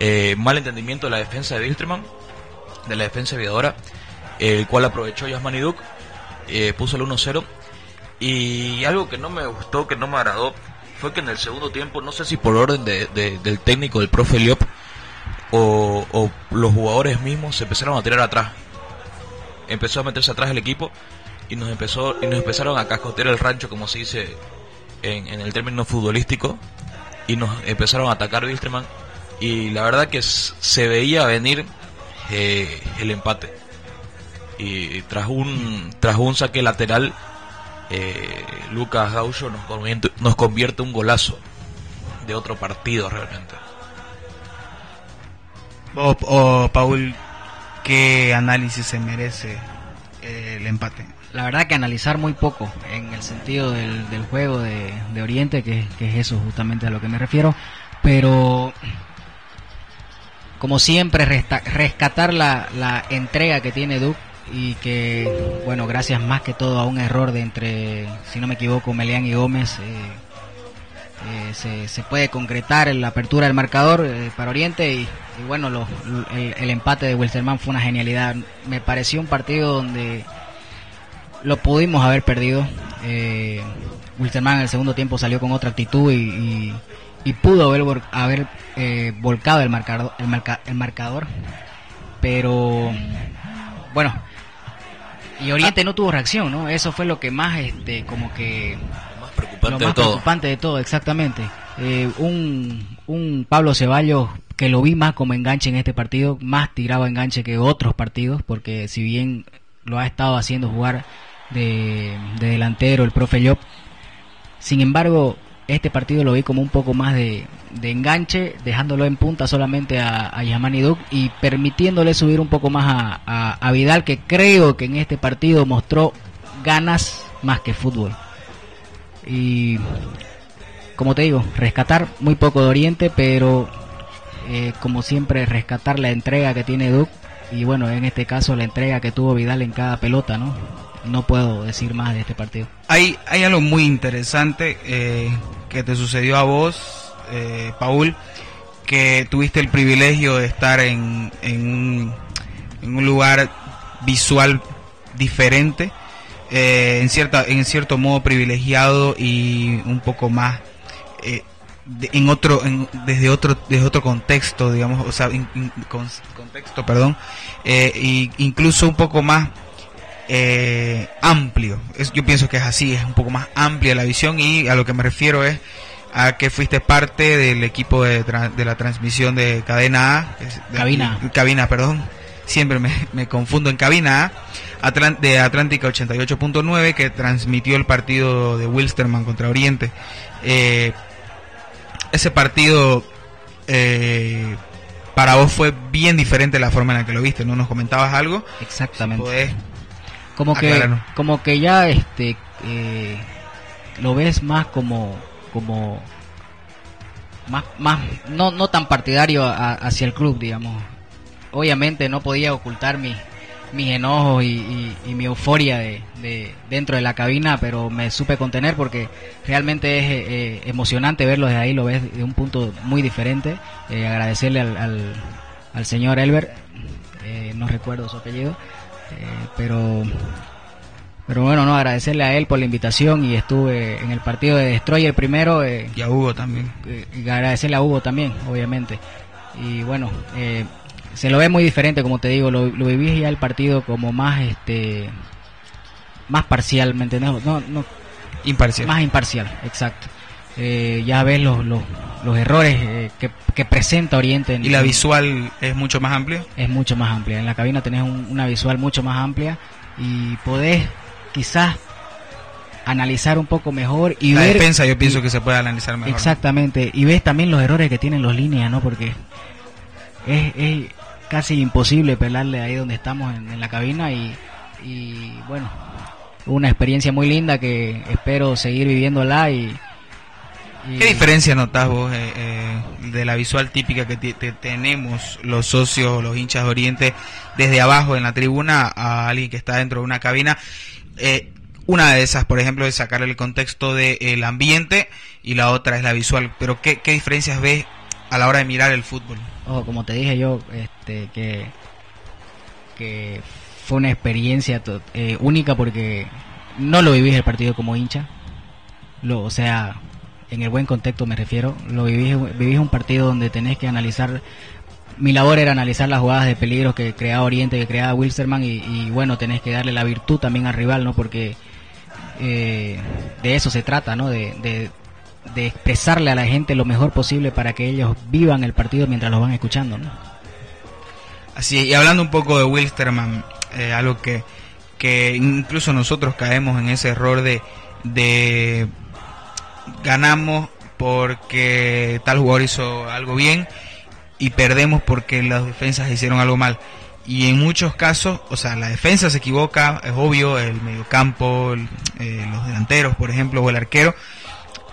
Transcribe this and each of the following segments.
eh, mal entendimiento de la defensa de Wilstermann, de la defensa aviadora, el cual aprovechó Yasmani Duk, eh, puso el 1-0. Y algo que no me gustó, que no me agradó, fue que en el segundo tiempo, no sé si por orden de, del técnico, del profe Liop, o, los jugadores mismos se empezaron a tirar atrás. Empezó a meterse atrás el equipo y nos empezó y nos empezaron a cascotear el rancho, como se dice en, el término futbolístico, y nos empezaron a atacar Wilstermann y la verdad que se veía venir eh, el empate. Y tras un tras un saque lateral eh, Lucas Gaucho nos convierte, nos convierte un golazo de otro partido realmente. O, Paul qué análisis se merece el empate la verdad que analizar muy poco en el sentido del, juego de, Oriente que, que es eso justamente a lo que me refiero pero como siempre, rescatar la, la entrega que tiene Duke y que, bueno, gracias más que todo a un error de entre, si no me equivoco, Melián y Gómez, eh, eh, se, puede concretar la apertura del marcador eh, para Oriente y, bueno, el, empate de Wilstermann fue una genialidad. Me pareció un partido donde lo pudimos haber perdido. Wilstermann en el segundo tiempo salió con otra actitud y y pudo haber, haber eh, volcado el marcador, el, el marcador, pero bueno, y Oriente no tuvo reacción, ¿no? Eso fue lo que más, este, como que más preocupante lo más de preocupante de todo, exactamente. Eh, un, un Pablo Ceballos que lo vi más como enganche en este partido, más tiraba enganche que otros partidos, porque si bien lo ha estado haciendo jugar de, de delantero el profe Job, sin embargo este partido lo vi como un poco más de, enganche, dejándolo en punta solamente a, Yamani Duke y permitiéndole subir un poco más a, Vidal, que creo que en este partido mostró ganas más que fútbol. Y como te digo, rescatar muy poco de Oriente, pero eh, como siempre rescatar la entrega que tiene Duke y bueno, en este caso la entrega que tuvo Vidal en cada pelota, ¿no? No puedo decir más de este partido. Hay, hay algo muy interesante eh, que te sucedió a vos, eh, Paul, que tuviste el privilegio de estar en, en, un, lugar visual diferente, eh, en, cierta, en cierto modo privilegiado y un poco más eh, en otro desde otro desde otro contexto digamos o sea contexto perdón eh, incluso un poco más eh, amplio. Es, yo pienso que es así, es un poco más amplia la visión y a lo que me refiero es a que fuiste parte del equipo de, de la transmisión de Cadena A. cabina. cabina, perdón. Siempre me, me confundo en Cabina A. de Atlántica 88.9 que transmitió el partido de Wilsterman contra Oriente. Eh, ese partido eh, para vos fue bien diferente la forma en la que lo viste, ¿no? ¿Nos comentabas algo? Exactamente como que como que ya este eh, lo ves más como como más más no no tan partidario hacia el club digamos obviamente no podía ocultar mi mis enojos y, mi euforia de, dentro de la cabina, pero me supe contener porque realmente es eh, emocionante verlo desde ahí, lo ves de un punto muy diferente. Eh, agradecerle al, al, señor Elber, no recuerdo su apellido, eh, pero pero bueno, no, agradecerle a él por la invitación y estuve en el partido de Destroyer primero. Eh, y a Hugo también. Eh, y agradecerle a Hugo también, obviamente. Y bueno, se lo ve muy diferente, como te digo, lo, lo viví ya el partido como más, este, más parcial, ¿me entendés? No, no, imparcial. Más imparcial, exacto. ya ves los, los, los errores que, que, presenta Oriente. ¿Y la visual es mucho más amplia? Es mucho más amplia. En la cabina tenés una visual mucho más amplia y podés quizás analizar un poco mejor y la ver defensa yo pienso que se puede analizar mejor exactamente y ves también los errores que tienen los líneas no porque es, casi imposible pelarle ahí donde estamos en, la cabina y, y, bueno una experiencia muy linda que espero seguir viviéndola y, ¿Qué diferencia notas vos eh, eh, de la visual típica que tenemos los socios, los hinchas de Oriente, desde abajo en la tribuna a alguien que está dentro de una cabina? Eh, una de esas, por ejemplo, es sacar el contexto del ambiente y la otra es la visual. Pero ¿qué, diferencias ves a la hora de mirar el fútbol. Ojo, como te dije yo, este, que, que fue una experiencia eh, única porque no lo vivís el partido como hincha. Lo, o sea, en el buen contexto me refiero. Lo vivís, vivís un partido donde tenés que analizar. Mi labor era analizar las jugadas de peligro que creaba Oriente, que creaba Wilstermann y, bueno, tenés que darle la virtud también al rival, ¿no? Porque eh, de eso se trata, ¿no? De, de, expresarle a la gente lo mejor posible para que ellos vivan el partido mientras lo van escuchando, ¿no? Así, y hablando un poco de Wilstermann, eh, algo que, que incluso nosotros caemos en ese error de, de ganamos porque tal jugador hizo algo bien y perdemos porque las defensas hicieron algo mal. Y en muchos casos, o sea, la defensa se equivoca, es obvio, el mediocampo, el- eh, los delanteros, por ejemplo, o el arquero,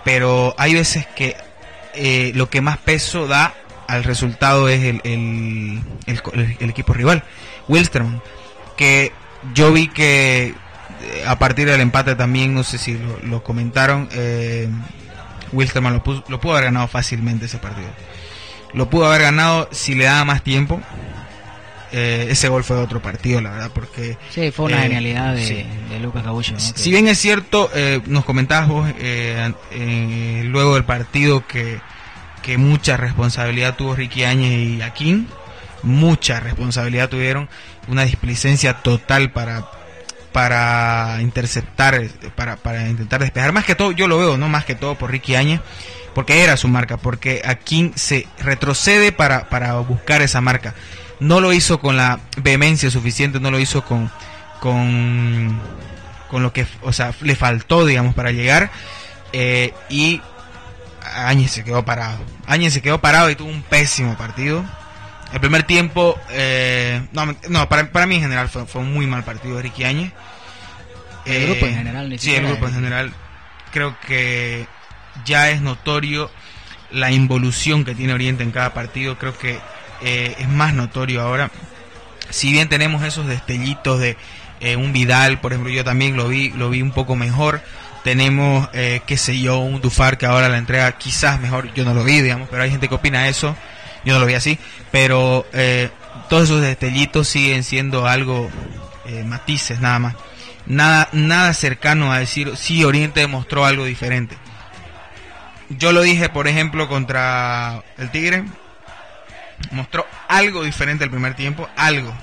pero hay veces que eh, lo que más peso da al resultado es el, el, el equipo rival, Wilstermann, que yo vi que a partir del empate también, no sé si lo, lo comentaron, eh, Wilstermann lo, puso- lo pudo haber ganado fácilmente ese partido. Lo pudo haber ganado si le daba más tiempo. Eh, ese gol fue otro partido, la verdad, porque Sí, fue una Eh, genialidad de, sí. de Lucas. ¿no? si Que- bien es cierto, eh, nos comentabas vos luego del partido que, que mucha responsabilidad tuvo Ricky Áñez y Aquín, mucha responsabilidad tuvieron, una displicencia total para para interceptar, eh, para, para intentar despejar. Más que todo, yo lo veo, no más que todo por Ricky Áñez, porque era su marca, porque Aquín se retrocede para, para buscar esa marca. No lo hizo con la vehemencia suficiente, no lo hizo con, con, con lo que, o sea, le faltó, digamos, para llegar. eh, y Áñez se quedó parado. Áñez se quedó parado y tuvo un pésimo partido. El primer tiempo, eh, no, no para, para mí en general fue, fue un muy mal partido de Ricky Áñez. El grupo en general, ni Sí, el siquiera grupo en general. Creo que ya es notorio la involución que tiene Oriente en cada partido. Creo que eh, es más notorio ahora. Si bien tenemos esos destellitos de eh, un Vidal, por ejemplo, yo también lo vi, lo vi un poco mejor. Tenemos, eh, qué sé yo, un Dufar que ahora la entrega quizás mejor. Yo no lo vi, digamos, pero hay gente que opina eso. Yo no lo vi así. Pero eh, todos esos destellitos siguen siendo algo, eh, matices nada más. Nada, nada cercano a decir si Oriente demostró algo diferente. Yo lo dije, por ejemplo, contra el Tigre. Mostró algo diferente el primer tiempo, algo.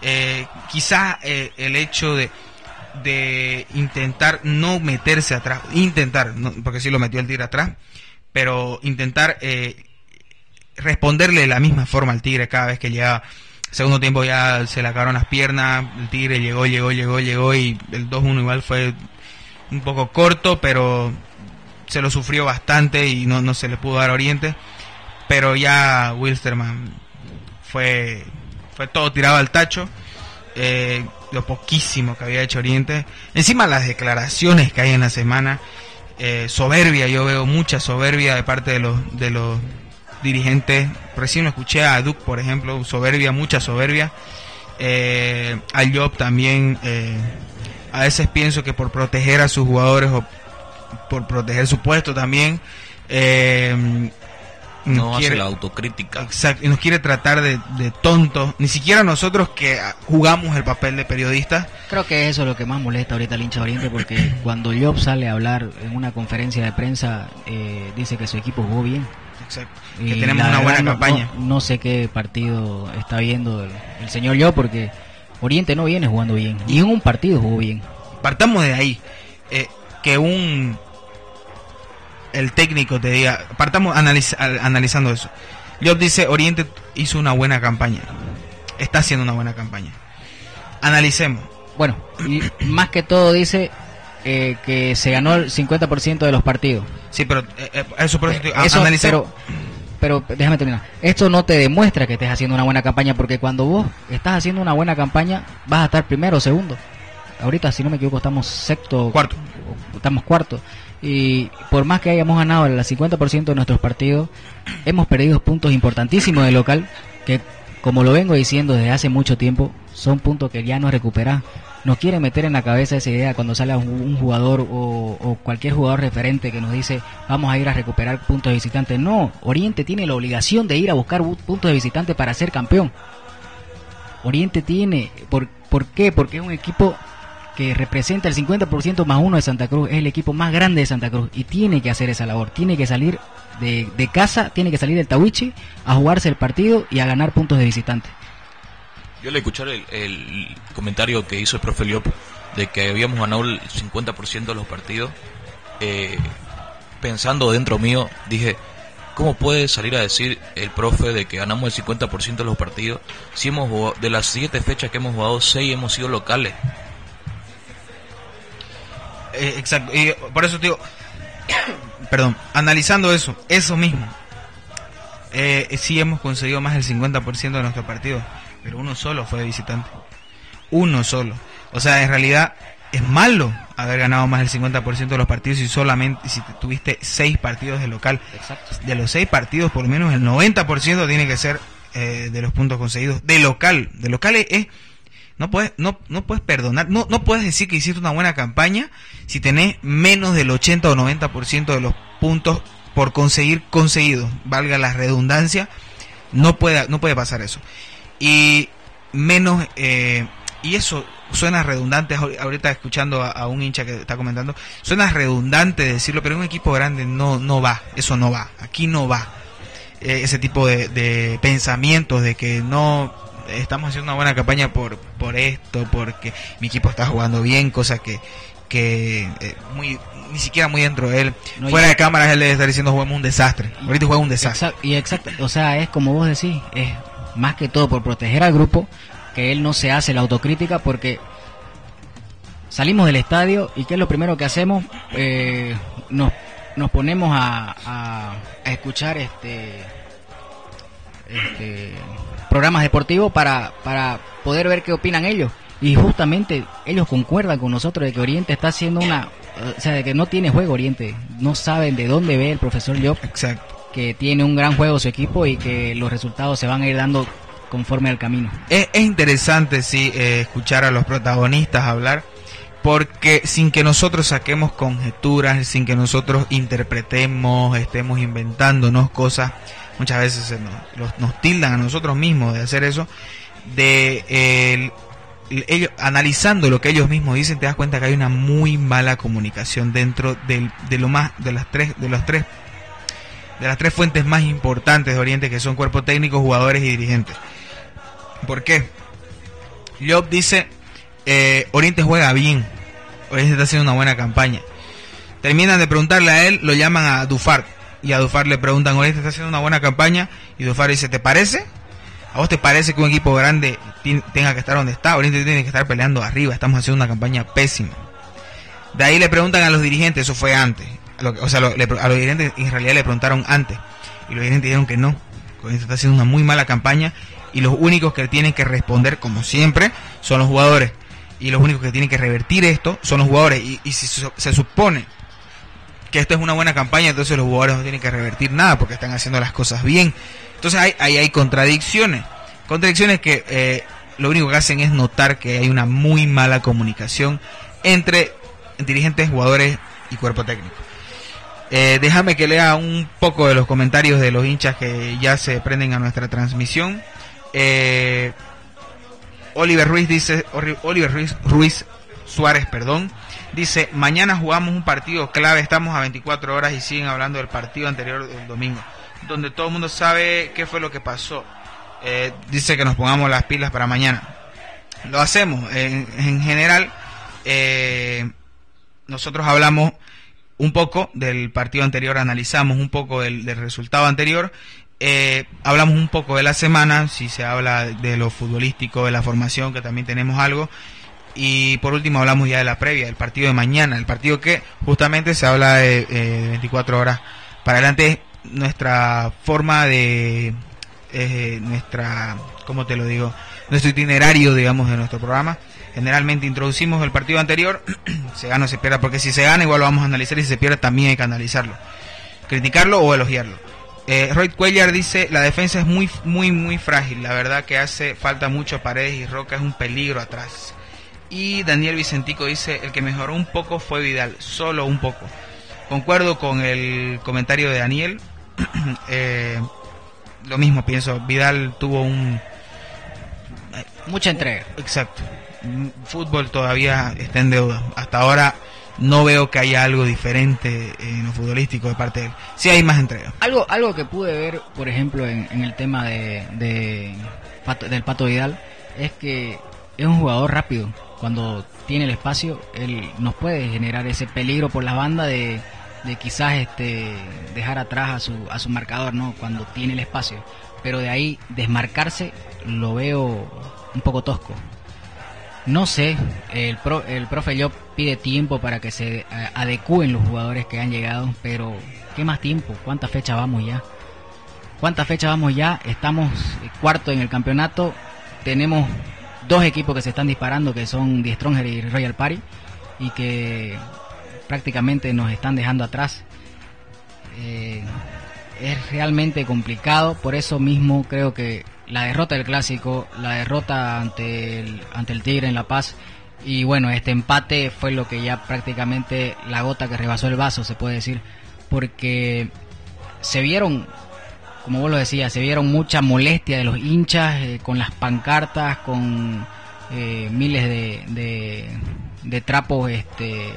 Eh, quizá eh, el hecho de, de intentar no meterse atrás, intentar, no, porque sí lo metió el Tigre atrás, pero intentar responderle de la misma forma al Tigre cada vez que llegaba. Segundo tiempo ya se le acabaron las piernas, el Tigre llegó, llegó, llegó, llegó y el 2-1 igual fue un poco corto, pero se lo sufrió bastante y no, no se le pudo dar Oriente. Pero ya Wilstermann fue, fue todo tirado al tacho. eh, lo poquísimo que había hecho Oriente. Encima las declaraciones que hay en la semana. eh, soberbia, yo veo mucha soberbia de parte de los, de los dirigentes. Recién lo escuché a Duke, por ejemplo, soberbia, mucha soberbia. Eh, al Job también, eh, a veces pienso que por proteger a sus jugadores o por proteger su puesto también, eh, nos No hace quiere- la autocrítica. Exacto, y nos quiere tratar de, de tontos. Ni siquiera nosotros que jugamos el papel de periodistas. Creo que eso es lo que más molesta ahorita al hincha Oriente porque cuando Job sale a hablar en una conferencia de prensa eh, dice que su equipo jugó bien. Exacto. Y Que tenemos una buena no- campaña. No, no sé qué partido está viendo el, el señor Job porque Oriente no viene jugando bien. Ni en un partido jugó bien. Partamos de ahí. eh, que un. El técnico te diga. Partamos analiz- al- analizando eso. Job dice: Oriente hizo una buena campaña. Está haciendo una buena campaña. Analicemos. Bueno, y más que todo dice eh, que se ganó el 50% de los partidos. Sí, pero eh, eh, eso por eso a- Eso, pero, pero déjame terminar. Esto no te demuestra que estés haciendo una buena campaña, porque cuando vos estás haciendo una buena campaña, vas a estar primero o segundo. Ahorita, si no me equivoco, estamos sexto. Cuarto. Estamos cuarto. Y por más que hayamos ganado el 50% de nuestros partidos, hemos perdido puntos importantísimos de local, que como lo vengo diciendo desde hace mucho tiempo, son puntos que ya no recuperás. Nos quiere meter en la cabeza esa idea cuando sale un jugador o, cualquier jugador referente que nos dice vamos a ir a recuperar puntos de visitante. No, Oriente tiene la obligación de ir a buscar puntos de visitante para ser campeón. Oriente tiene, ¿por, ¿por qué? Porque es un equipo que representa el 50% más uno de Santa Cruz, es el equipo más grande de Santa Cruz y tiene que hacer esa labor, tiene que salir de, de casa, tiene que salir del Tawichi a jugarse el partido y a ganar puntos de visitante. Yo le escuchar el, comentario que hizo el profe Liop de que habíamos ganado el 50% de los partidos, eh, pensando dentro mío, dije, ¿cómo puede salir a decir el profe de que ganamos el 50% de los partidos si hemos de las siete fechas que hemos jugado, seis hemos sido locales? Eh, exacto, y por eso digo, perdón, analizando eso, eso mismo, eh, sí hemos conseguido más del 50% de nuestro partido pero uno solo fue de visitante. Uno solo. O sea, en realidad es malo haber ganado más del 50% de los partidos y solamente si tuviste seis partidos de local. Exacto. De los seis partidos, por lo menos el 90% tiene que ser eh, de los puntos conseguidos. De local. De local es... no puedes, no, no puedes perdonar, no, no puedes decir que hiciste una buena campaña si tenés menos del 80 o 90% de los puntos por conseguir conseguidos, valga la redundancia, no puede, no puede pasar eso y menos eh, y eso suena redundante ahorita escuchando a, un hincha que está comentando suena redundante decirlo pero un equipo grande no no va eso no va aquí no va. Eh, ese tipo de, pensamientos de que no estamos haciendo una buena campaña por por esto porque mi equipo está jugando bien cosa que que eh, muy ni siquiera muy dentro de él. Fuera de cámaras él debe estar diciendo jugamos un desastre ahorita juega un desastre y exacto o sea es como vos decís es más que todo por proteger al grupo, que él no se hace la autocrítica porque salimos del estadio y ¿qué es lo primero que hacemos? Eh, nos, nos ponemos a, a, escuchar este, este, programas deportivos para, para poder ver qué opinan ellos. Y justamente ellos concuerdan con nosotros de que Oriente está haciendo una... O sea, de que no tiene juego Oriente. No saben de dónde ve el profesor Job. Exacto que tiene un gran juego su equipo y que los resultados se van a ir dando conforme al camino. Es, interesante, sí, eh, escuchar a los protagonistas hablar, porque sin que nosotros saquemos conjeturas, sin que nosotros interpretemos, estemos inventándonos cosas, muchas veces nos, nos, tildan a nosotros mismos de hacer eso, de ellos, analizando lo que ellos mismos dicen, te das cuenta que hay una muy mala comunicación dentro del, de lo más de las tres de los tres de las tres fuentes más importantes de Oriente, que son cuerpo técnico, jugadores y dirigentes. ¿Por qué? Job dice, eh, Oriente juega bien, Oriente está haciendo una buena campaña. Terminan de preguntarle a él, lo llaman a Dufar, y a Dufar le preguntan, Oriente está haciendo una buena campaña, y Dufar dice, ¿te parece? ¿A vos te parece que un equipo grande tenga que estar donde está? Oriente tiene que estar peleando arriba, estamos haciendo una campaña pésima. De ahí le preguntan a los dirigentes, eso fue antes o sea, a los dirigentes en realidad le preguntaron antes y los dirigentes dijeron que no, que está haciendo una muy mala campaña y los únicos que tienen que responder, como siempre, son los jugadores. Y los únicos que tienen que revertir esto son los jugadores. Y, si se, supone que esto es una buena campaña, entonces los jugadores no tienen que revertir nada porque están haciendo las cosas bien. Entonces ahí hay, contradicciones. Contradicciones que eh, lo único que hacen es notar que hay una muy mala comunicación entre dirigentes, jugadores y cuerpo técnico. Eh, déjame que lea un poco de los comentarios de los hinchas que ya se prenden a nuestra transmisión. Eh, Oliver Ruiz dice, Oliver Ruiz, Ruiz Suárez, perdón, dice, mañana jugamos un partido clave, estamos a 24 horas y siguen hablando del partido anterior del domingo, donde todo el mundo sabe qué fue lo que pasó. Eh, dice que nos pongamos las pilas para mañana. Lo hacemos. En, en general, nosotros hablamos un poco del partido anterior, analizamos un poco del, resultado anterior, eh, hablamos un poco de la semana, si se habla de lo futbolístico, de la formación, que también tenemos algo, y por último hablamos ya de la previa, del partido de mañana, el partido que justamente se habla de, 24 eh, horas para adelante, nuestra forma de, eh, nuestra, ¿cómo te lo digo? Nuestro itinerario, digamos, de nuestro programa Generalmente introducimos el partido anterior, se gana o se pierde, porque si se gana igual lo vamos a analizar y si se pierde también hay que analizarlo. Criticarlo o elogiarlo. Eh, Roy Cuellar dice, la defensa es muy, muy, muy frágil. La verdad que hace falta mucho paredes y roca, es un peligro atrás. Y Daniel Vicentico dice, el que mejoró un poco fue Vidal, solo un poco. Concuerdo con el comentario de Daniel. Eh, lo mismo pienso, Vidal tuvo un... Mucha entrega. Exacto. Fútbol todavía está en deuda. Hasta ahora no veo que haya algo diferente en lo futbolístico de parte de él. Sí hay más entrega. Algo, algo que pude ver, por ejemplo, en, el tema de, del Pato Vidal, es que es un jugador rápido. Cuando tiene el espacio, él nos puede generar ese peligro por la banda de, de quizás este, dejar atrás a su, a su marcador, ¿no? Cuando tiene el espacio. Pero de ahí desmarcarse lo veo un poco tosco. No sé, el, pro, el profe yo pide tiempo para que se eh, adecúen los jugadores que han llegado, pero ¿qué más tiempo? ¿Cuántas fechas vamos ya? ¿Cuántas fechas vamos ya? Estamos cuarto en el campeonato, tenemos dos equipos que se están disparando, que son The Stronger y Royal Party, y que prácticamente nos están dejando atrás. Eh, es realmente complicado, por eso mismo creo que la derrota del clásico, la derrota ante el, ante el Tigre en La Paz y bueno, este empate fue lo que ya prácticamente la gota que rebasó el vaso, se puede decir, porque se vieron, como vos lo decías, se vieron mucha molestia de los hinchas eh, con las pancartas, con eh, miles de, de, trapos este,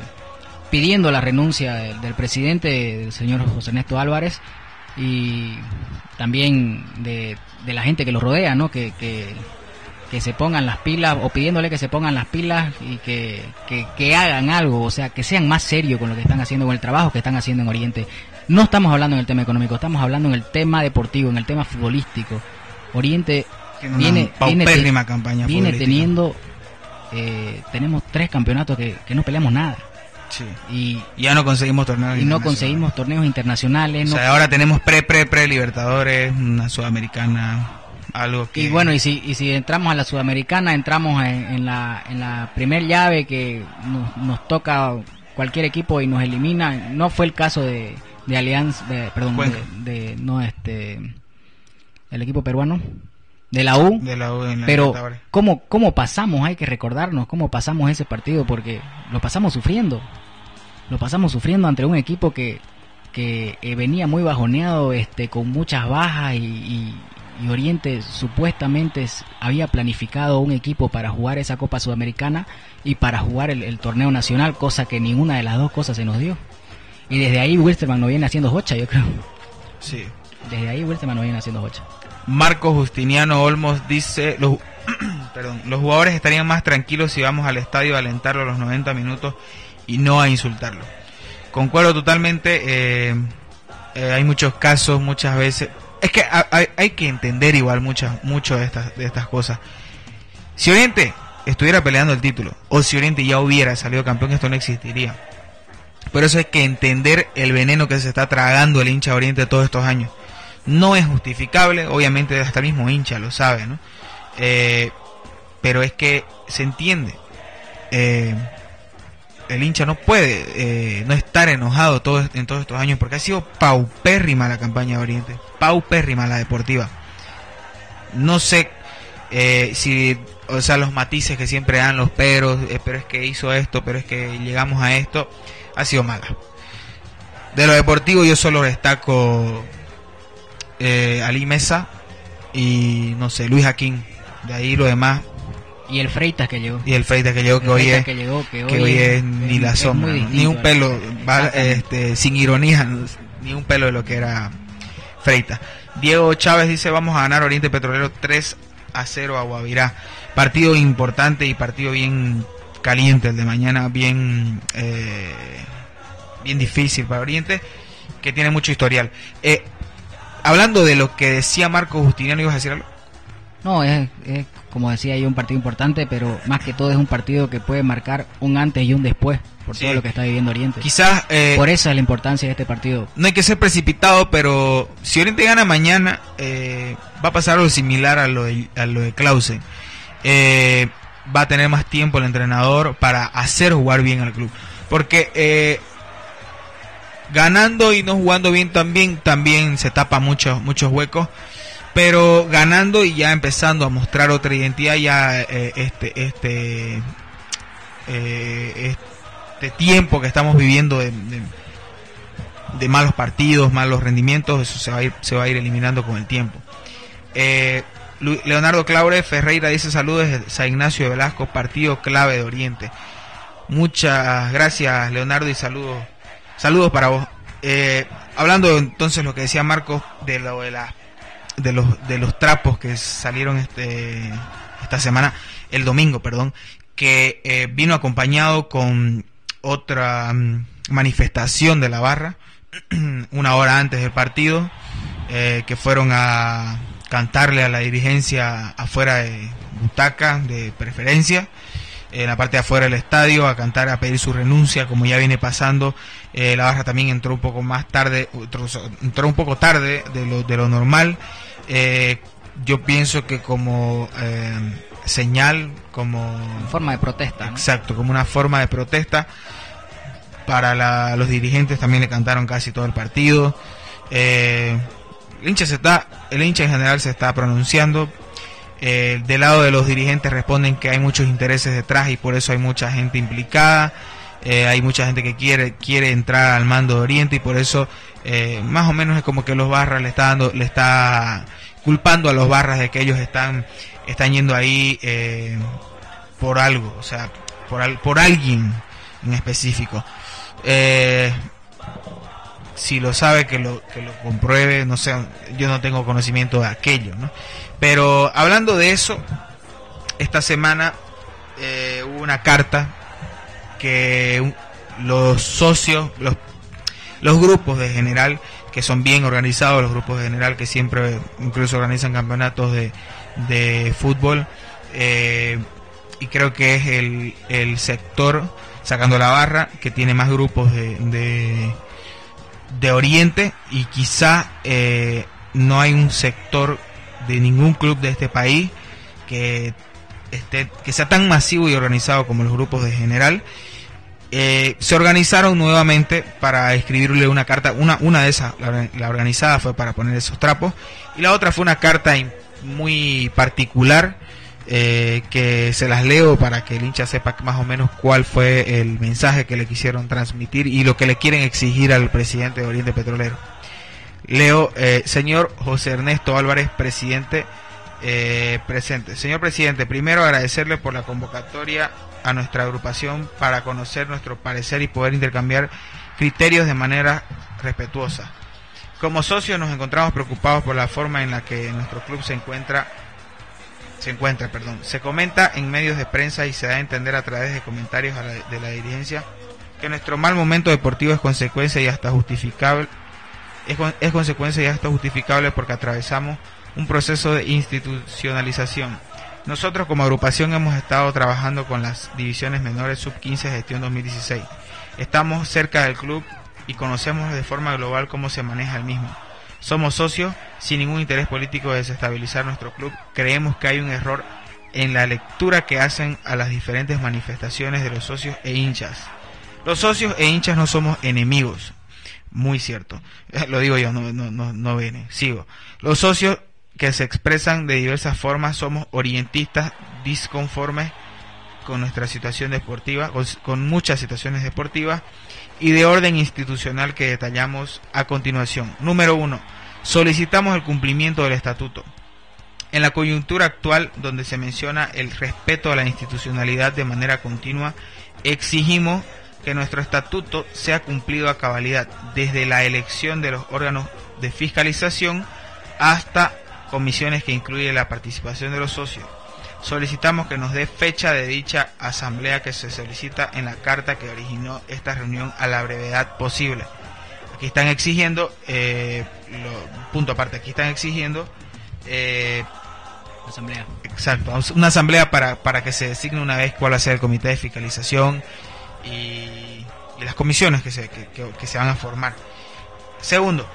pidiendo la renuncia del, del presidente, del señor José Ernesto Álvarez y también de, la gente que los rodea, ¿no? Que, que, se pongan las pilas o pidiéndole que se pongan las pilas y que, que, hagan algo, o sea, que sean más serios con lo que están haciendo, con el trabajo que están haciendo en Oriente. No estamos hablando en el tema económico, estamos hablando en el tema deportivo, en el tema futbolístico. Oriente viene, viene, campaña viene teniendo, eh, tenemos tres campeonatos que, que no peleamos nada. Y ya no conseguimos torneos y no conseguimos torneos internacionales. O sea, ahora tenemos pre, pre, pre Libertadores, una sudamericana, algo que... Y bueno, y si, y si entramos a la sudamericana, entramos en, la, en la primer llave que nos, toca cualquier equipo y nos elimina. No fue el caso de, de Alianza, de, perdón, de, no este, el equipo peruano de la U, de la U pero ¿cómo, ¿cómo pasamos? Hay que recordarnos cómo pasamos ese partido porque lo pasamos sufriendo. Lo pasamos sufriendo ante un equipo que, que eh, venía muy bajoneado, este, con muchas bajas y, Oriente supuestamente había planificado un equipo para jugar esa Copa Sudamericana y para jugar el, torneo nacional, cosa que ninguna de las dos cosas se nos dio. Y desde ahí Wilstermann no viene haciendo hocha, yo creo. Sí. Desde ahí Wilstermann no viene haciendo hocha. Marco Justiniano Olmos dice, los, perdón, los jugadores estarían más tranquilos si vamos al estadio a alentarlo a los 90 minutos y no a insultarlo. Concuerdo totalmente, eh, eh, hay muchos casos, muchas veces... Es que hay, que entender igual muchas, mucho de estas, de estas cosas. Si Oriente estuviera peleando el título, o si Oriente ya hubiera salido campeón, esto no existiría. Por eso hay que entender el veneno que se está tragando el hincha Oriente todos estos años no es justificable, obviamente hasta el mismo hincha lo sabe, ¿no? Eh, pero es que se entiende. Eh, el hincha no puede eh, no estar enojado todo, en todos estos años porque ha sido paupérrima la campaña de Oriente, paupérrima la deportiva. No sé si, o sea, los matices que siempre dan los peros, pero es que hizo esto, pero es que llegamos a esto, ha sido mala. De lo deportivo yo solo destaco eh, Ali Mesa y no sé, Luis Jaquín. De ahí lo demás. Y el Freitas que llegó. Y el Freitas que llegó, que, hoy es, que, hoy es, ni la sombra, ni un pelo, este, sin ironía, ni un pelo de lo que era Freitas. Diego Chávez dice, vamos a ganar Oriente Petrolero 3 a 0 a Guavirá. Partido importante y partido bien caliente el de mañana, bien, eh, bien difícil para Oriente, que tiene mucho historial. Eh, hablando de lo que decía Marco Justiniano, ¿ibas a decir algo? No, es, como decía yo, un partido importante, pero más que todo es un partido que puede marcar un antes y un después por todo lo que está viviendo Oriente. Quizás... Eh, por eso es la importancia de este partido. No hay que ser precipitado, pero si Oriente gana mañana, eh, va a pasar algo similar a lo de, a lo de Clausen. Eh, va a tener más tiempo el entrenador para hacer jugar bien al club. Porque ganando y no jugando bien también, también se tapa muchos, muchos huecos. Pero ganando y ya empezando a mostrar otra identidad, ya eh, este, este eh, este tiempo que estamos viviendo de, de, malos partidos, malos rendimientos, eso se va a ir, se va a ir eliminando con el tiempo. Eh, Leonardo Claure Ferreira dice saludos San Ignacio Velasco, partido clave de Oriente. Muchas gracias Leonardo y saludos, saludos para vos. Eh, hablando entonces lo que decía Marcos de lo de la de los de los trapos que salieron este esta semana, el domingo, perdón, que eh, vino acompañado con otra mm, manifestación de la barra una hora antes del partido, eh, que fueron a cantarle a la dirigencia afuera de butaca de preferencia, en la parte de afuera del estadio, a cantar, a pedir su renuncia, como ya viene pasando. Eh, la barra también entró un poco más tarde, entró, un poco tarde de lo, de lo normal. Eh, yo pienso que como señal, como... Forma de protesta. Exacto, como una forma de protesta. Para los dirigentes también le cantaron casi todo el partido. Eh, el hincha se está, el hincha en general se está pronunciando. Eh, del lado de los dirigentes responden que hay muchos intereses detrás y por eso hay mucha gente implicada. Eh, hay mucha gente que quiere quiere entrar al mando de Oriente y por eso más o menos es como que los barras le está dando le está culpando a los barras de que ellos están están yendo ahí por algo, o sea, por, por alguien en específico. Eh, si lo sabe, que lo, que lo compruebe, no sé, yo no tengo conocimiento de aquello, ¿no? Pero hablando de eso, esta semana eh, hubo una carta que los socios, los, los grupos de general, que son bien organizados, los grupos de general que siempre incluso organizan campeonatos de, de fútbol, eh, y creo que es el, el sector sacando la barra, que tiene más grupos de, de, Oriente y quizá eh, no hay un sector de ningún club de este país que esté, que sea tan masivo y organizado como los grupos de general. Eh, se organizaron nuevamente para escribirle una carta, una, una de esas, la, organizada fue para poner esos trapos, y la otra fue una carta muy particular eh, que se las leo para que el hincha sepa más o menos cuál fue el mensaje que le quisieron transmitir y lo que le quieren exigir al presidente de Oriente Petrolero. Leo, eh, señor José Ernesto Álvarez, presidente eh, presente. Señor presidente, primero agradecerle por la convocatoria a nuestra agrupación para conocer nuestro parecer y poder intercambiar criterios de manera respetuosa. Como socios nos encontramos preocupados por la forma en la que nuestro club se encuentra se encuentra, perdón. Se comenta en medios de prensa y se da a entender a través de comentarios de la dirigencia que nuestro mal momento deportivo es consecuencia y hasta justificable es, es consecuencia y hasta justificable porque atravesamos un proceso de institucionalización. Nosotros como agrupación hemos estado trabajando con las divisiones menores sub 15 gestión 2016. Estamos cerca del club y conocemos de forma global cómo se maneja el mismo. Somos socios sin ningún interés político de desestabilizar nuestro club. Creemos que hay un error en la lectura que hacen a las diferentes manifestaciones de los socios e hinchas. Los socios e hinchas no somos enemigos. Muy cierto. Lo digo yo, no, no, no, no viene. Sigo. Los socios que se expresan de diversas formas somos orientistas disconformes con nuestra situación deportiva, con, muchas situaciones deportivas y de orden institucional que detallamos a continuación. Número uno, solicitamos el cumplimiento del estatuto. En la coyuntura actual, donde se menciona el respeto a la institucionalidad de manera continua, exigimos que nuestro estatuto sea cumplido a cabalidad, desde la elección de los órganos de fiscalización hasta comisiones que incluyen la participación de los socios solicitamos que nos dé fecha de dicha asamblea que se solicita en la carta que originó esta reunión a la brevedad posible. Aquí están exigiendo, eh, punto aparte, aquí están exigiendo... Eh, asamblea. Exacto, una asamblea para, para que se designe una vez cuál va a ser el comité de fiscalización y, las comisiones que se, que se van a formar. Segundo,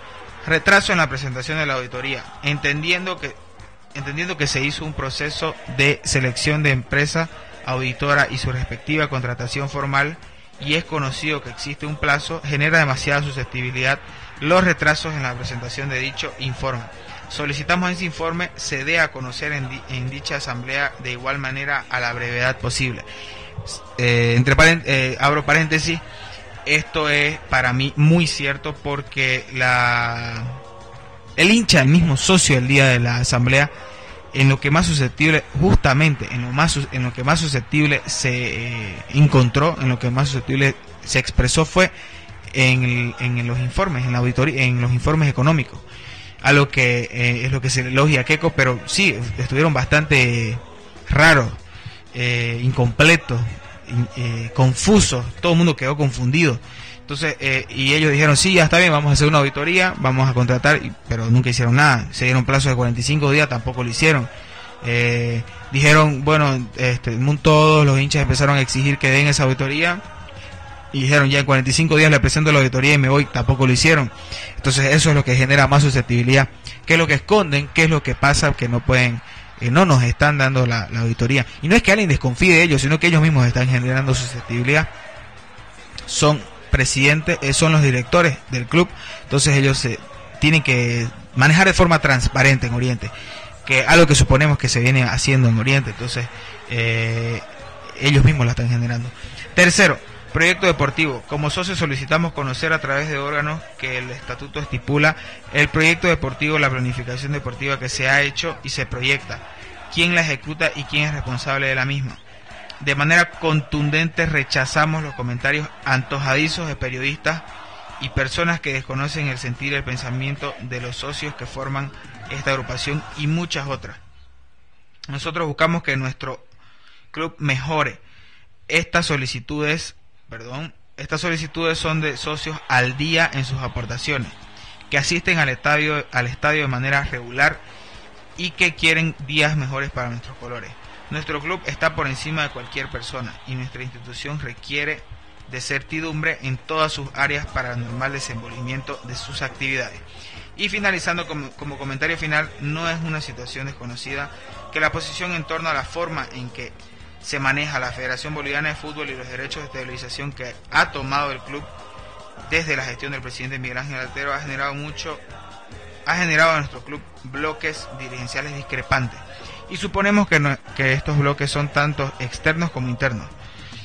retraso en la presentación de la auditoría, entendiendo que entendiendo que se hizo un proceso de selección de empresa auditora y su respectiva contratación formal y es conocido que existe un plazo, genera demasiada susceptibilidad los retrasos en la presentación de dicho informe. Solicitamos ese informe se dé a conocer en, dicha asamblea de igual manera a la brevedad posible. Eh, entre eh, abro paréntesis, esto es para mí muy cierto porque la el hincha, el mismo socio el día de la asamblea, en lo que más susceptible, justamente en lo más en lo que más susceptible se eh, encontró, en lo que más susceptible se expresó fue en, en los informes, en la auditoría, en los informes económicos. A lo que eh, es lo que se elogia a pero sí, estuvieron bastante raros, eh, incompletos, confusos, todo el mundo quedó confundido. Entonces, y ellos dijeron, sí, ya está bien, vamos a hacer una auditoría, vamos a contratar, pero nunca hicieron nada. Se dieron plazo de 45 días, tampoco lo hicieron. dijeron, bueno, este, todos los hinchas empezaron a exigir que den esa auditoría y dijeron ya en 45 días le presento la auditoría y me voy, tampoco lo hicieron. Entonces eso es lo que genera más susceptibilidad. ¿Qué es lo que esconden? ¿Qué es lo que pasa? Que no pueden, eh, no nos están dando la, auditoría. Y no es que alguien desconfíe de ellos, sino que ellos mismos están generando susceptibilidad. Son presidentes, eh, son los directores del club, entonces ellos se tienen que manejar de forma transparente en Oriente, que algo que suponemos que se viene haciendo en Oriente, entonces eh, ellos mismos la están generando. Tercero, Proyecto deportivo. Como socios solicitamos conocer a través de órganos que el estatuto estipula el proyecto deportivo, la planificación deportiva que se ha hecho y se proyecta, quién la ejecuta y quién es responsable de la misma. De manera contundente rechazamos los comentarios antojadizos de periodistas y personas que desconocen el sentir y el pensamiento de los socios que forman esta agrupación y muchas otras. Nosotros buscamos que nuestro club mejore. Estas solicitudes perdón, estas solicitudes son de socios al día en sus aportaciones, que asisten al estadio, al estadio de manera regular y que quieren días mejores para nuestros colores. Nuestro club está por encima de cualquier persona y nuestra institución requiere de certidumbre en todas sus áreas para el normal desenvolvimiento de sus actividades. Y finalizando como, como, comentario final, no es una situación desconocida que la posición en torno a la forma en que se maneja la Federación Boliviana de Fútbol y los derechos de estabilización que ha tomado el club desde la gestión del presidente Miguel Ángel Altero ha generado mucho, ha generado a nuestro club bloques dirigenciales discrepantes. Y suponemos que, que estos bloques son tanto externos como internos.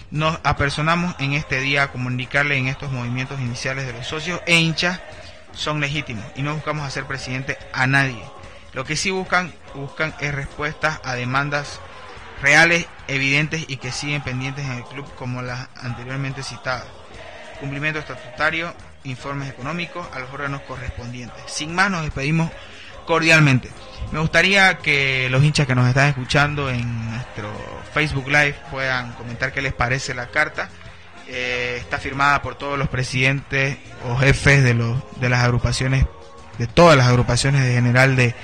Nos apersonamos en este día a comunicarle en estos movimientos iniciales de los socios e hinchas son legítimos y no buscamos hacer presidente a nadie. Lo que sí buscan, buscan es respuestas a demandas reales, evidentes y que siguen pendientes en el club como las anteriormente citadas. Cumplimiento estatutario, informes económicos a los órganos correspondientes. Sin más, nos despedimos cordialmente. Me gustaría que los hinchas que nos están escuchando en nuestro Facebook Live puedan comentar qué les parece la carta. Eh, está firmada por todos los presidentes o jefes de, los, de las agrupaciones, de todas las agrupaciones de general de,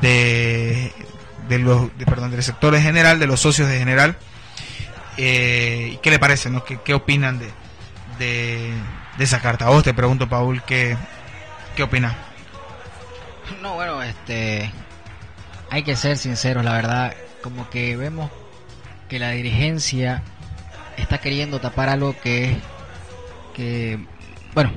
de, de los, perdón, del sector de general, de los socios de general. Eh, ¿Qué le parece? No? ¿Qué, ¿Qué, opinan de, de, esa carta? Vos te pregunto, Paul, ¿qué, qué opinas? No, bueno, este, hay que ser sinceros, la verdad, como que vemos que la dirigencia está queriendo tapar algo que, que, bueno,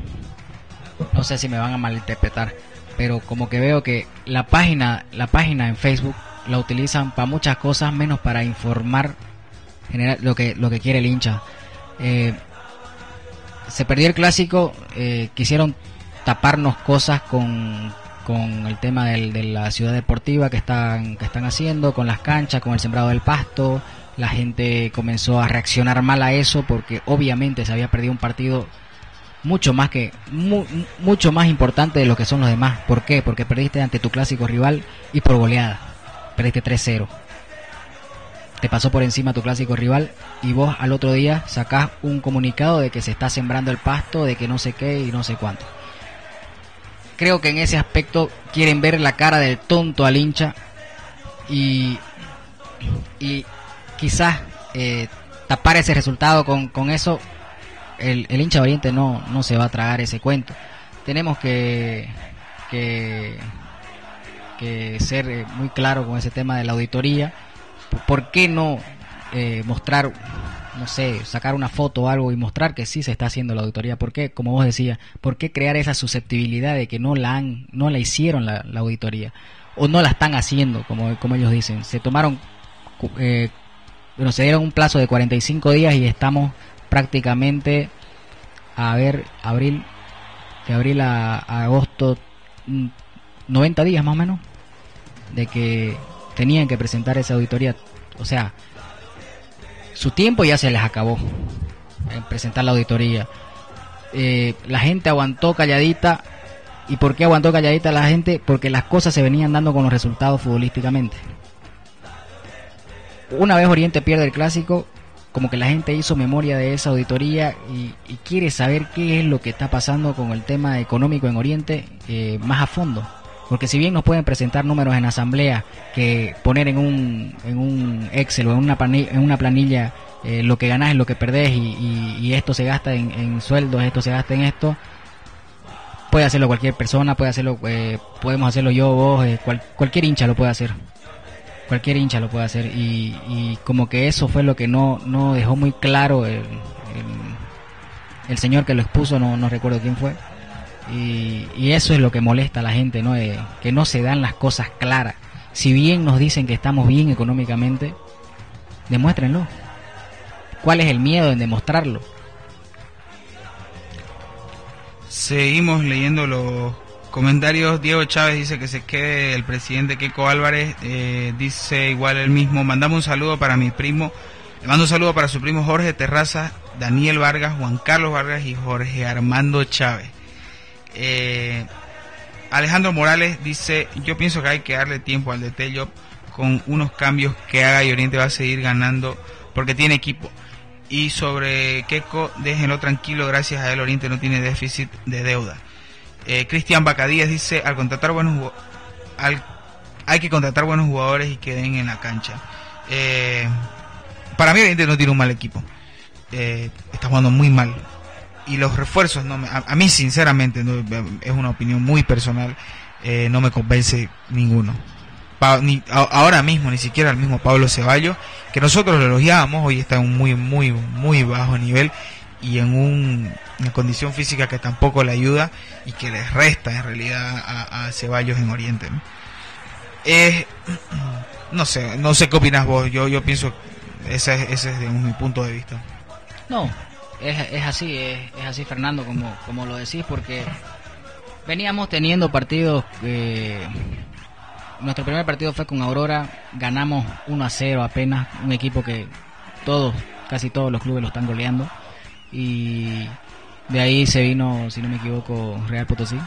no sé si me van a malinterpretar, pero como que veo que la página, la página en Facebook la utilizan para muchas cosas menos para informar general, lo que lo que quiere el hincha. Eh, se perdió el clásico, eh, quisieron taparnos cosas con, con el tema del, de la ciudad deportiva que están, que están haciendo, con las canchas, con el sembrado del pasto. La gente comenzó a reaccionar mal a eso porque obviamente se había perdido un partido mucho más que mucho más importante de lo que son los demás. ¿Por qué? Porque perdiste ante tu clásico rival y por goleada perdiste 3-0. Te pasó por encima tu clásico rival y vos al otro día sacás un comunicado de que se está sembrando el pasto, de que no sé qué y no sé cuánto. Creo que en ese aspecto quieren ver la cara del tonto al hincha y, y quizás eh, tapar ese resultado con, con eso. El, el hincha valiente no, no se va a tragar ese cuento. Tenemos que, que que ser eh, muy claro con ese tema de la auditoría. ¿Por qué no eh, mostrar no sé, sacar una foto o algo y mostrar que sí se está haciendo la auditoría. ¿Por qué? Como vos decías, ¿por qué crear esa susceptibilidad de que no la han, no la hicieron la, auditoría? O no la están haciendo, como, como ellos dicen. Se tomaron, eh, bueno, se dieron un plazo de 45 días y estamos prácticamente a ver, abril, de abril a, agosto, 90 mm, días más o menos, de que tenían que presentar esa auditoría. O sea, su tiempo ya se les acabó en presentar la auditoría. Eh, la gente aguantó calladita. ¿Y por qué aguantó calladita la gente? Porque las cosas se venían dando con los resultados futbolísticamente. Una vez Oriente pierde el clásico, como que la gente hizo memoria de esa auditoría y, quiere saber qué es lo que está pasando con el tema económico en Oriente eh, más a fondo. Porque si bien nos pueden presentar números en asamblea, que poner en un, en un Excel o en una planilla, eh, lo que ganas es lo que perdés y, esto se gasta en, sueldos, esto se gasta en esto, puede hacerlo cualquier persona, puede hacerlo, eh, podemos hacerlo yo, vos, eh, cualquier hincha lo puede hacer. Cualquier hincha lo puede hacer y, como que eso fue lo que no, no dejó muy claro el, el, señor que lo expuso, no, no recuerdo quién fue y, eso es lo que molesta a la gente, ¿no? que no se dan las cosas claras. Si bien nos dicen que estamos bien económicamente, demuéstrenlo. ¿Cuál es el miedo en demostrarlo? Seguimos leyendo los comentarios. Diego Chávez dice que se quede el presidente Keiko Álvarez. Eh, dice igual el mismo. Mandamos un saludo para mi primo. Le mando un saludo para su primo Jorge Terraza, Daniel Vargas, Juan Carlos Vargas y Jorge Armando Chávez. Eh, Alejandro Morales dice, yo pienso que hay que darle tiempo al DT con unos cambios que haga y Oriente va a seguir ganando porque tiene equipo. Y sobre Keco, déjenlo tranquilo, gracias a él Oriente no tiene déficit de deuda. Eh, Cristian Bacadías dice, al contratar buenos hay que contratar buenos jugadores y queden en la cancha. Eh, para mí Oriente no tiene un mal equipo. está jugando muy mal y los refuerzos, no a, mí sinceramente, es una opinión muy personal, eh, no me convence ninguno. ni, ahora mismo, ni siquiera el mismo Pablo Ceballos, que nosotros lo elogiábamos, hoy está en un muy, muy, muy bajo nivel y en una condición física que tampoco le ayuda y que le resta en realidad a, Ceballos en Oriente. ¿no? no sé, no sé qué opinas vos, yo, yo pienso, ese, ese es de mi punto de vista. No, es, es así, es, es, así Fernando, como, como lo decís, porque veníamos teniendo partidos, nuestro primer partido fue con Aurora, ganamos 1 a 0 apenas, un equipo que todos, casi todos los clubes lo están goleando, y de ahí se vino, si no me equivoco, Real Potosí.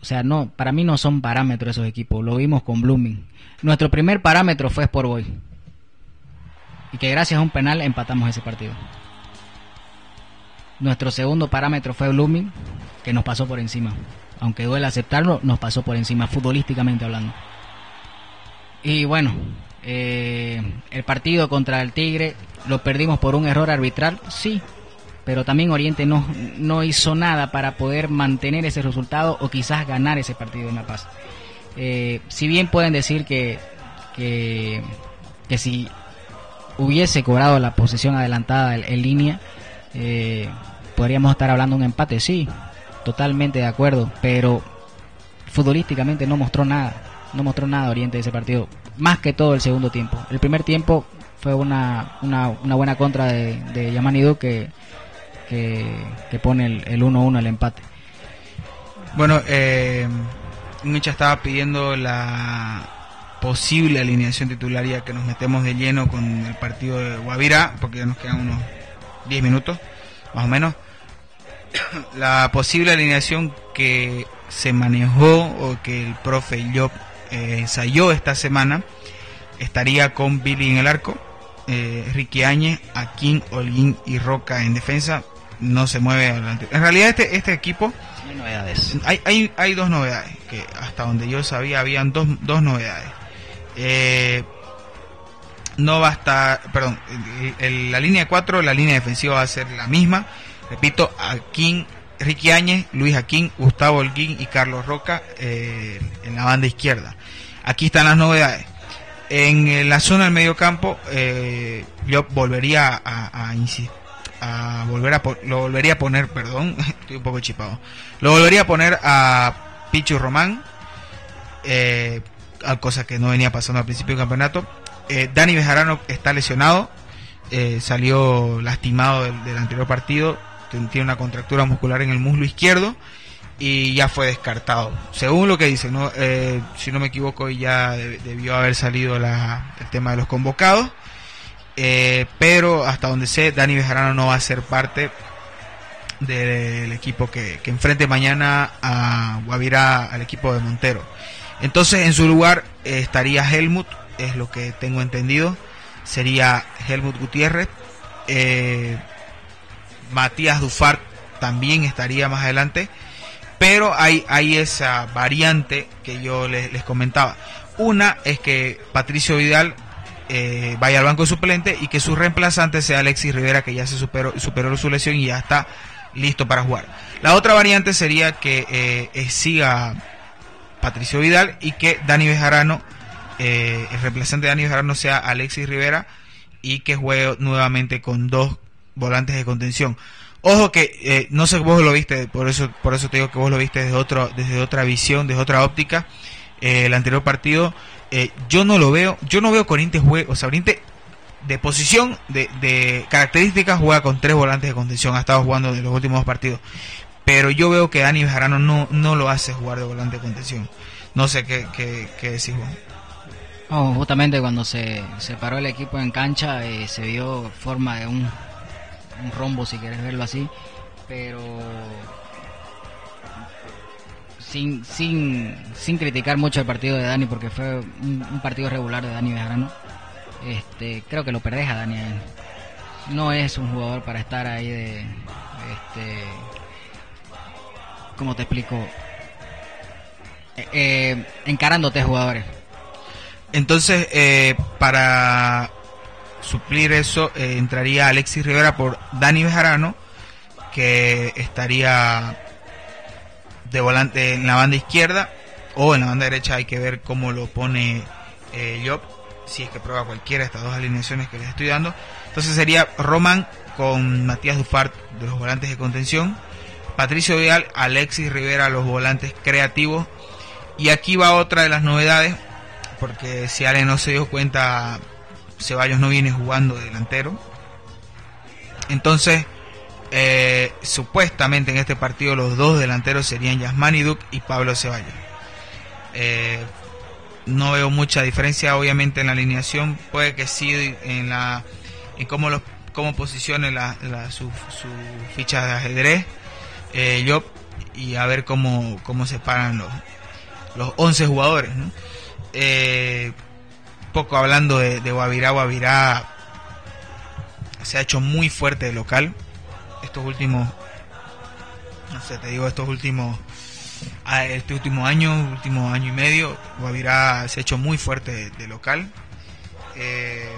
O sea, no, para mí no son parámetros esos equipos, lo vimos con Blooming. Nuestro primer parámetro fue Sport Boy que gracias a un penal empatamos ese partido. Nuestro segundo parámetro fue Blooming, que nos pasó por encima. Aunque duele aceptarlo, nos pasó por encima, futbolísticamente hablando. Y bueno, eh, el partido contra el Tigre lo perdimos por un error arbitral, sí, pero también Oriente no, no hizo nada para poder mantener ese resultado o quizás ganar ese partido en La Paz. Eh, si bien pueden decir que, que, que si hubiese cobrado la posición adelantada en, línea, eh, podríamos estar hablando de un empate, sí, totalmente de acuerdo, pero futbolísticamente no mostró nada, no mostró nada Oriente de ese partido, más que todo el segundo tiempo. El primer tiempo fue una, una, buena contra de, de Yamani que, que, pone el 1-1 el, empate. Bueno, eh, estaba pidiendo la posible alineación titularia que nos metemos de lleno con el partido de Guavirá, porque ya nos quedan unos 10 minutos, más o menos. La posible alineación que se manejó o que el profe Job eh, ensayó esta semana estaría con Billy en el arco, eh, Ricky Áñez, Akin, Holguín y Roca en defensa. No se mueve adelante. En realidad este, este equipo... Hay novedades. Hay, hay, hay dos novedades, que hasta donde yo sabía habían dos, dos novedades. Eh, no va a estar, perdón, la línea 4, la línea defensiva va a ser la misma. Repito, Akin, Ricky Áñez, Luis Aquín, Gustavo Holguín y Carlos Roca eh, en la banda izquierda. Aquí están las novedades. En la zona del medio campo, eh, yo volvería a, a, volver a lo volvería a poner, perdón, estoy un poco chipado. Lo volvería a poner a Pichu Román, eh, cosa que no venía pasando al principio del campeonato. Eh, Dani Bejarano está lesionado, eh, salió lastimado del, anterior partido, tiene una contractura muscular en el muslo izquierdo y ya fue descartado. Según lo que dicen, ¿no? Eh, si no me equivoco, ya debió haber salido la, el tema de los convocados. Eh, pero hasta donde sé, Dani Bejarano no va a ser parte del equipo que, que enfrente mañana a Guavirá, al equipo de Montero. Entonces, en su lugar estaría Helmut, es lo que tengo entendido sería Helmut Gutiérrez. Eh, Matías Dufart también estaría más adelante. Pero hay, hay esa variante que yo les, comentaba. Una es que Patricio Vidal eh, vaya al banco suplente y que su reemplazante sea Alexis Rivera, que ya se superó, superó su lesión y ya está listo para jugar. La otra variante sería que eh, siga Patricio Vidal y que Dani Bejarano eh, el reemplazante de Dani Bejarano sea Alexis Rivera y que juegue nuevamente con dos volantes de contención. Ojo que eh, no sé vos lo viste, por eso por eso te digo que vos lo viste desde otro desde otra visión, desde otra óptica. Eh, el anterior partido yo no lo veo, yo no veo Corinthians juegue, o sea, de posición, de, de características juega con tres volantes de contención, ha estado jugando en los últimos dos partidos. Pero yo veo que Dani Bejarano no, no lo hace jugar de volante de contención. No sé qué, qué, qué decís vos justamente cuando se, paró el equipo en cancha eh, se vio forma de un, un rombo, si quieres verlo así, pero sin, sin, sin criticar mucho el partido de Dani, porque fue un, partido regular de Dani Bejarano. Este, creo que lo perdés a Dani. No es un jugador para estar ahí de. Este, ¿Cómo te explico? Eh, eh, encarándote jugadores entonces, eh, para suplir eso, eh, entraría Alexis Rivera por Dani Bejarano, que estaría de volante en la banda izquierda o en la banda derecha. Hay que ver cómo lo pone eh, Job, si es que prueba cualquiera de estas dos alineaciones que les estoy dando. Entonces sería Roman con Matías Dufart de los volantes de contención, Patricio Vial, Alexis Rivera los volantes creativos. Y aquí va otra de las novedades porque si Ale no se dio cuenta, Ceballos no viene jugando delantero. Entonces, eh, supuestamente en este partido los dos delanteros serían Yasmani Duc y Pablo Ceballos. Eh, no veo mucha diferencia, obviamente, en la alineación. Puede que sí en la en cómo los cómo posicione la, su, su, ficha de ajedrez eh, y a ver cómo, cómo se paran los, los 11 jugadores. Eh, poco hablando de, de Guavirá, Guavirá se ha hecho muy fuerte de local. Estos últimos, no sé, te digo, estos últimos, este último año, último año y medio, Guavirá se ha hecho muy fuerte de, local. Eh,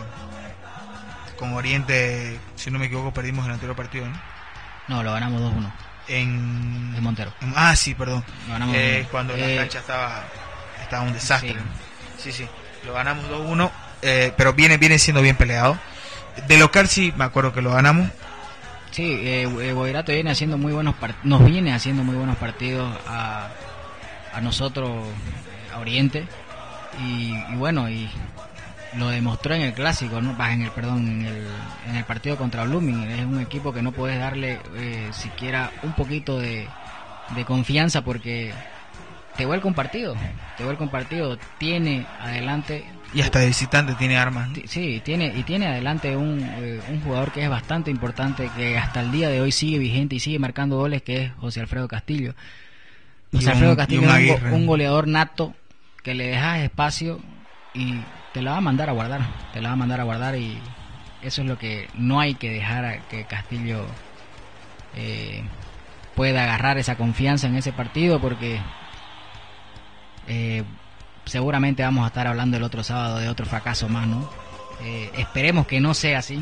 con Oriente, si no me equivoco, perdimos el anterior partido. No, lo ganamos 2-1. En... Montero. ah, sí, perdón. Eh, cuando la cancha estaba, estaba un desastre. Sí, sí. Lo ganamos 2-1, eh, pero viene, viene siendo bien peleado. De local sí, me acuerdo que lo ganamos. Sí, eh, eh viene haciendo muy buenos nos viene haciendo muy buenos partidos a, a nosotros, a Oriente. Y, bueno, y lo demostró en el clásico, ¿no? en el perdón, en el, en el partido contra Blooming. Es un equipo que no puedes darle eh, siquiera un poquito de, de confianza porque te vuelve un partido, te vuelve un partido, tiene adelante y hasta visitante tiene armas. Sí, tiene y tiene adelante un, eh, un jugador que es bastante importante que hasta el día de hoy sigue vigente y sigue marcando goles que es José Alfredo Castillo. José Alfredo Castillo es un, goleador nato que le dejas espacio y te la va a mandar a guardar, te la va a mandar a guardar y eso es lo que no hay que dejar que Castillo eh, pueda agarrar esa confianza en ese partido porque eh, seguramente vamos a estar hablando el otro sábado de otro fracaso más, ¿no? Eh, esperemos que no sea así.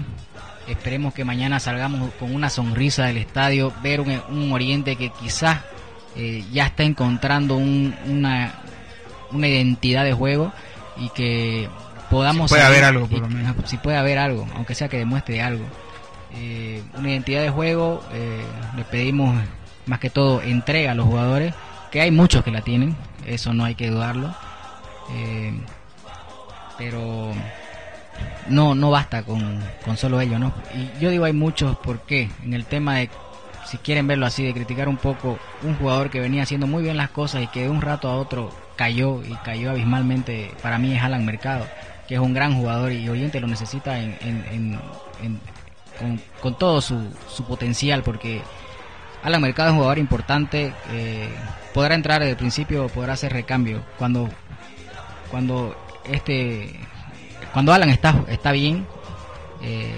Esperemos que mañana salgamos con una sonrisa del estadio, ver un, Oriente que quizás ya está encontrando una, una identidad de juego y que podamos... Si puede haber algo, por lo menos. Si puede haber algo, aunque sea que demuestre algo. Eh, una identidad de juego, eh, le pedimos más que todo entrega a los jugadores, que hay muchos que la tienen, eso no hay que dudarlo. Eh, pero no no basta con, con solo ello, ¿no? Y yo digo hay muchos, ¿por qué? En el tema de, si quieren verlo así, de criticar un poco un jugador que venía haciendo muy bien las cosas y que de un rato a otro cayó y cayó abismalmente, para mí es Alan Mercado, que es un gran jugador y Oriente lo necesita en, en- en- con, todo su, su potencial, porque Alan Mercado es un jugador importante, eh, podrá entrar desde el principio, podrá hacer recambio. Cuando, cuando este cuando Alan está está bien eh,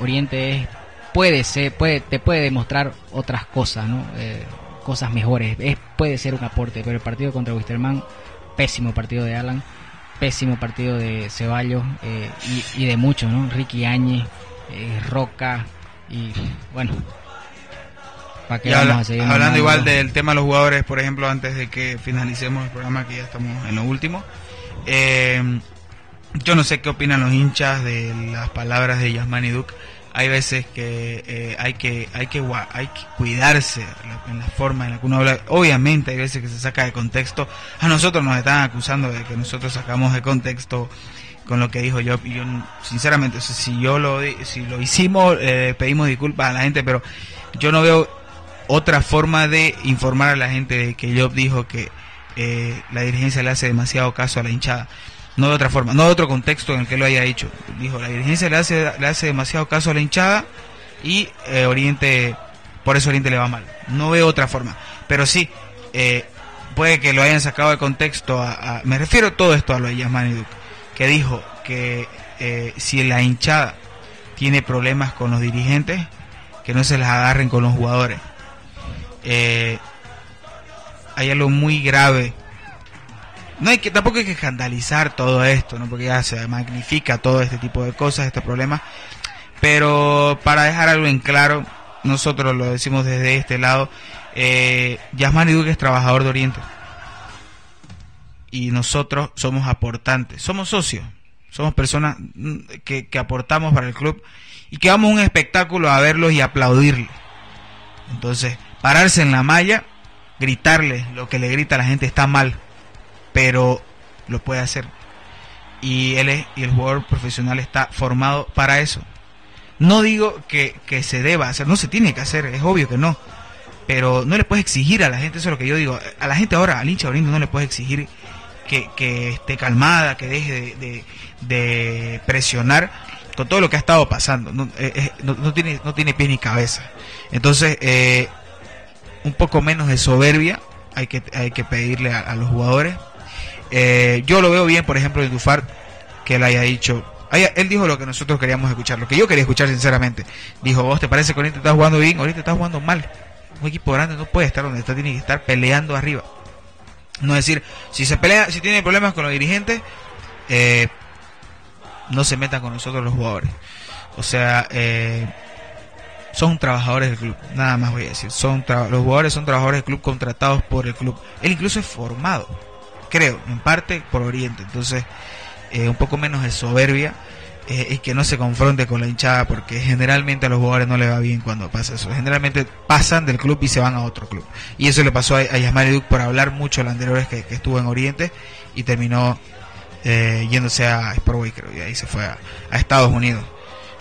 Oriente es- puede ser puede te puede demostrar otras cosas no Eh, cosas mejores es, puede ser un aporte pero el partido contra Wisterman pésimo partido de Alan pésimo partido de Ceballos eh, y, y de muchos no Ricky Áñez eh, Roca y bueno para qué vamos habla- a seguir hablando igual del tema de los jugadores, por ejemplo, antes de que finalicemos el programa, que ya estamos en lo último, eh, yo no sé qué opinan los hinchas de las palabras de Yasmani Duke. Hay veces que eh, hay que hay que hay que cuidarse en la forma en la que uno habla. Obviamente hay veces que se saca de contexto. A nosotros nos están acusando de que nosotros sacamos de contexto con lo que dijo yo y yo sinceramente si yo lo si lo hicimos eh, pedimos disculpas a la gente pero yo no veo otra forma de informar a la gente de que Job dijo que eh, la dirigencia le hace demasiado caso a la hinchada. No de otra forma, no de otro contexto en el que lo haya dicho. Dijo, la dirigencia le hace, le hace demasiado caso a la hinchada y eh, Oriente, por eso Oriente le va mal. No veo otra forma. Pero sí, eh, puede que lo hayan sacado de contexto. A, me refiero todo esto a lo de Yasmani Duque, que dijo que eh, si la hinchada tiene problemas con los dirigentes, que no se las agarren con los jugadores. Eh, hay algo muy grave. No hay que tampoco hay que escandalizar todo esto, ¿no? Porque ya se magnifica todo este tipo de cosas, este problema. Pero para dejar algo en claro, nosotros lo decimos desde este lado, eh, Yasmani Duque es trabajador de Oriente. Y nosotros somos aportantes, somos socios, somos personas mm, que, que aportamos para el club y que vamos a un espectáculo a verlos y aplaudirle. Entonces, pararse en la malla, gritarle lo que le grita a la gente está mal, pero lo puede hacer. Y él es, y el jugador profesional está formado para eso. No digo que, que se deba hacer, no se tiene que hacer, es obvio que no. Pero no le puedes exigir a la gente, eso es lo que yo digo. A la gente ahora, al hincha oriente, no le puedes exigir que, que esté calmada, que deje de, de- presionar con todo lo que ha estado pasando. No, eh, eh, no- tiene, no tiene pie ni cabeza. Entonces, eh, un poco menos de soberbia hay que, hay que pedirle a los jugadores. Eh, yo lo veo bien, por ejemplo, en Dufar, que él haya dicho. él dijo lo que nosotros queríamos escuchar, lo que yo quería escuchar sinceramente. Dijo, vos te parece que ahorita estás jugando bien, ahorita estás jugando mal. Un equipo grande no puede estar donde está, tiene que estar peleando arriba. No decir, si se pelea, si tiene problemas con los dirigentes, eh, no se metan con nosotros los jugadores. O sea, eh, son trabajadores del club, nada más voy a decir. Son los jugadores son trabajadores del club contratados por el club. Él incluso es formado, creo, en parte por Oriente. Entonces, eh, un poco menos de soberbia eh, y que no se confronte con la hinchada, porque generalmente a los jugadores no le va bien cuando pasa eso. Generalmente pasan del club y se van a otro club. Y eso le pasó a, a Yasmani Duke por hablar mucho la anterior vez que, estuvo en Oriente y terminó eh, yéndose a Sportway, creo, y ahí se fue a, a Estados Unidos.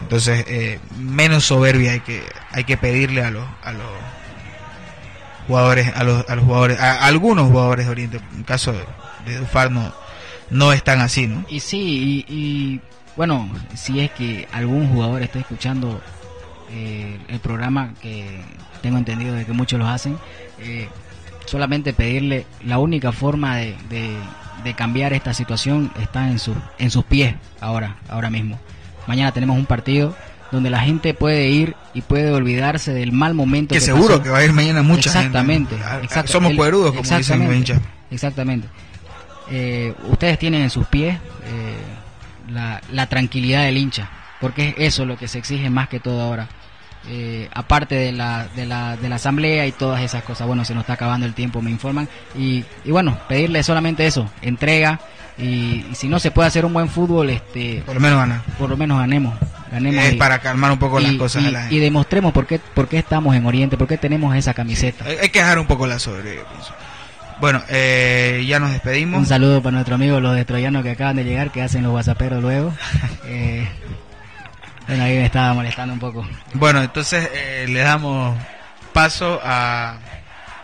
Entonces, eh, menos soberbia hay que hay que pedirle a los a los jugadores a los, a los jugadores a, algunos jugadores de Oriente. En caso de, de no no están así, ¿no? Y sí, y, y, bueno, si es que algún jugador está escuchando eh, el programa, que tengo entendido de que muchos lo hacen, eh, solamente pedirle la única forma de, de- de cambiar esta situación está en, su, en sus pies ahora, ahora mismo. Mañana tenemos un partido donde la gente puede ir y puede olvidarse del mal momento Que que seguro pasó. que va a ir mañana mucha Exactamente, gente. Exacto. Somos poderudos, como dicen los exactamente, hinchas. Exactamente. Eh, ustedes tienen en sus pies eh, la, la tranquilidad del hincha, porque es eso lo que se exige más que todo ahora. eh, aparte de la, de, la, de la asamblea y todas esas cosas. Bueno, se nos está acabando el tiempo, me informan. Y, y bueno, pedirle solamente eso, entrega. Y, y si no se puede hacer un buen fútbol, este, Por lo menos gana. por lo menos ganemos. Ganemos Es y- para calmar un poco las cosas y- la gente. y demostremos por qué, por qué estamos en Oriente, por qué tenemos esa camiseta. Hay, hay que dejar un poco la soberbia. Bueno, eh, ya nos despedimos. Un saludo para nuestros amigos los de Troyanos que acaban de llegar, que hacen los whatsapperos luego. Eh, bueno, ahí me estaba molestando un poco. Bueno, entonces eh, le damos paso a,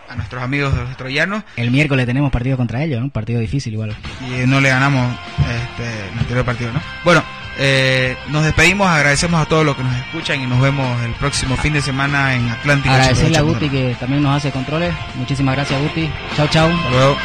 a nuestros amigos de los troyanos El miércoles tenemos partido contra ellos, ¿no? un partido difícil igual. y no le ganamos este, el anterior partido, ¿no? Bueno, eh, nos despedimos, agradecemos a todos los que nos escuchan y nos vemos el próximo fin de semana en Atlántico. Agradecerle a 88.9. Guti que también nos hace controles. Muchísimas gracias Guti. Chao, chao. Hasta luego.